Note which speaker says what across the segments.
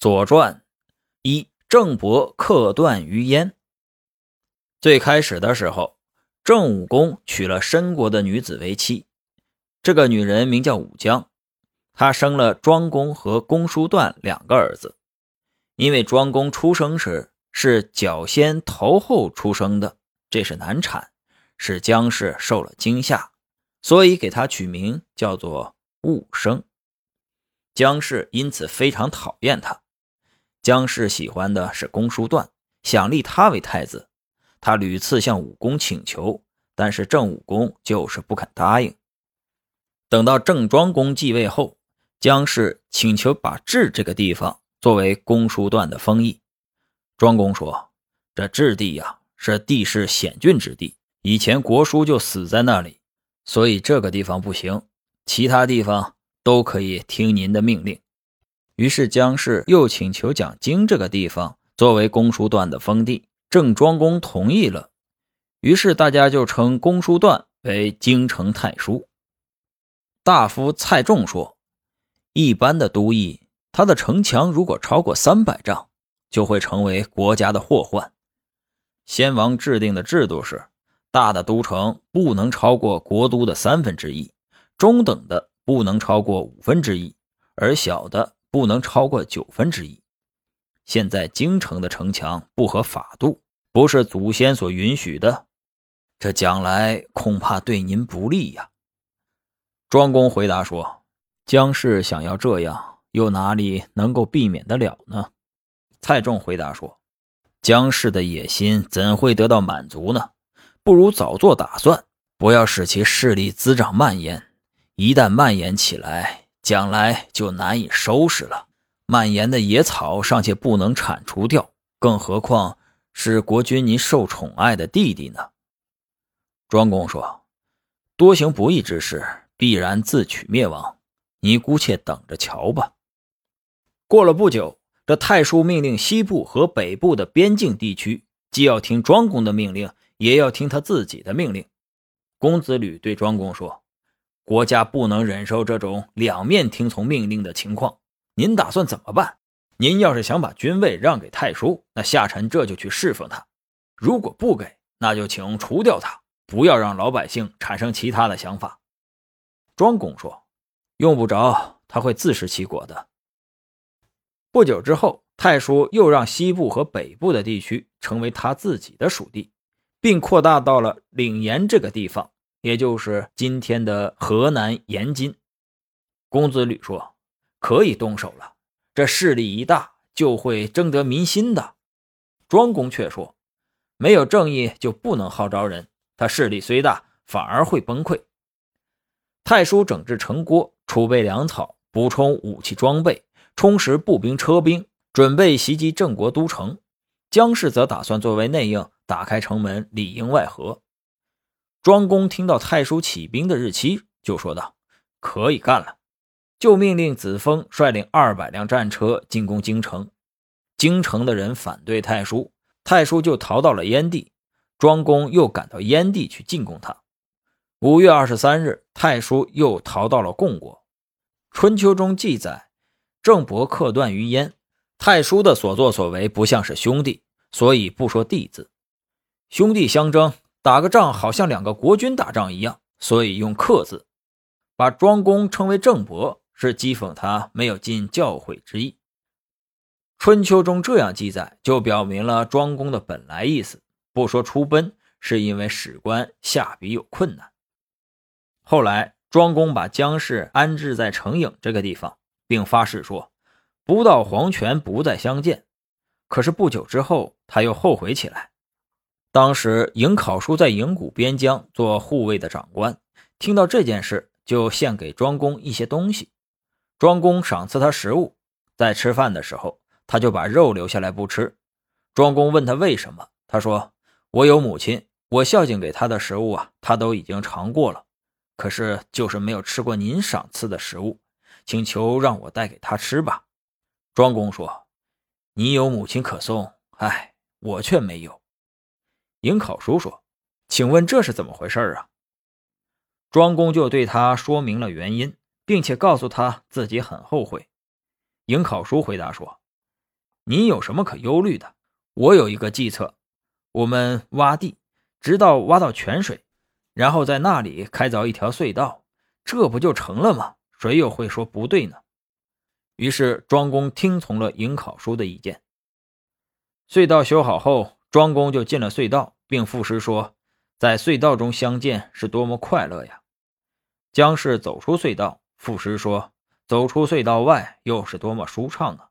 Speaker 1: 左传》一郑伯克段于鄢。最开始的时候，郑武公娶了申国的女子为妻，这个女人名叫武姜，她生了庄公和公叔段两个儿子。因为庄公出生时是脚先头后出生的，这是难产，使姜氏受了惊吓，所以给他取名叫做戊生。姜氏因此非常讨厌他。姜氏喜欢的是公叔段，想立他为太子。他屡次向武公请求，但是郑武公就是不肯答应。等到郑庄公继位后，姜氏请求把治这个地方。作为公叔段的封邑，庄公说：“这治地呀，是地势险峻之地，以前国叔就死在那里，所以这个地方不行，其他地方都可以听您的命令。”于是姜氏又请求讲京这个地方作为公叔段的封地，郑庄公同意了，于是大家就称公叔段为京城太叔。大夫蔡仲说：“一般的都邑。”他的城墙如果超过三百丈，就会成为国家的祸患。先王制定的制度是：大的都城不能超过国都的三分之一，中等的不能超过五分之一，而小的不能超过九分之一。现在京城的城墙不合法度，不是祖先所允许的，这将来恐怕对您不利呀。庄公回答说：“姜氏想要这样。”又哪里能够避免得了呢？蔡仲回答说：“姜氏的野心怎会得到满足呢？不如早做打算，不要使其势力滋长蔓延。一旦蔓延起来，将来就难以收拾了。蔓延的野草尚且不能铲除掉，更何况是国君您受宠爱的弟弟呢？”庄公说：“多行不义之事，必然自取灭亡。你姑且等着瞧吧。”过了不久，这太叔命令西部和北部的边境地区，既要听庄公的命令，也要听他自己的命令。公子吕对庄公说：“国家不能忍受这种两面听从命令的情况，您打算怎么办？您要是想把君位让给太叔，那下臣这就去侍奉他；如果不给，那就请除掉他，不要让老百姓产生其他的想法。”庄公说：“用不着，他会自食其果的。”不久之后，太叔又让西部和北部的地区成为他自己的属地，并扩大到了领盐这个地方，也就是今天的河南延津。公子吕说：“可以动手了，这势力一大，就会征得民心的。”庄公却说：“没有正义就不能号召人，他势力虽大，反而会崩溃。”太叔整治城郭，储备粮草，补充武器装备。充实步兵车兵，准备袭击郑国都城。姜氏则打算作为内应，打开城门，里应外合。庄公听到太叔起兵的日期，就说道：“可以干了。”就命令子封率领二百辆战车进攻京城。京城的人反对太叔，太叔就逃到了燕地。庄公又赶到燕地去进攻他。五月二十三日，太叔又逃到了共国。春秋中记载。郑伯克段于燕，太叔的所作所为不像是兄弟，所以不说弟字。兄弟相争，打个仗好像两个国君打仗一样，所以用克字。把庄公称为郑伯，是讥讽他没有尽教诲之意。春秋中这样记载，就表明了庄公的本来意思。不说出奔，是因为史官下笔有困难。后来，庄公把姜氏安置在成郢这个地方。并发誓说：“不到黄泉，不再相见。”可是不久之后，他又后悔起来。当时颍考叔在营谷边疆做护卫的长官，听到这件事，就献给庄公一些东西。庄公赏赐他食物，在吃饭的时候，他就把肉留下来不吃。庄公问他为什么，他说：“我有母亲，我孝敬给他的食物啊，他都已经尝过了，可是就是没有吃过您赏赐的食物。”请求让我带给他吃吧。庄公说：“你有母亲可送，哎，我却没有。”颍考叔说：“请问这是怎么回事啊？”庄公就对他说明了原因，并且告诉他自己很后悔。颍考叔回答说：“你有什么可忧虑的？我有一个计策，我们挖地，直到挖到泉水，然后在那里开凿一条隧道，这不就成了吗？谁又会说不对呢？”于是庄公听从了尹考叔的意见。隧道修好后，庄公就进了隧道，并赋诗说：“在隧道中相见是多么快乐呀！”姜氏走出隧道，赋诗说：“走出隧道外又是多么舒畅啊！”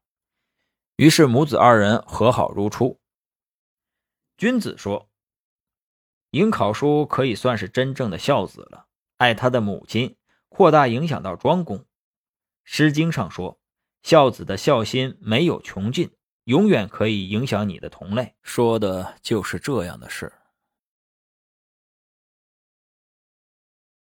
Speaker 1: 于是母子二人和好如初。君子说：“尹考叔可以算是真正的孝子了，爱他的母亲，扩大影响到庄公。”《诗经》上说。孝子的孝心没有穷尽，永远可以影响你的同类，说的就是这样的事。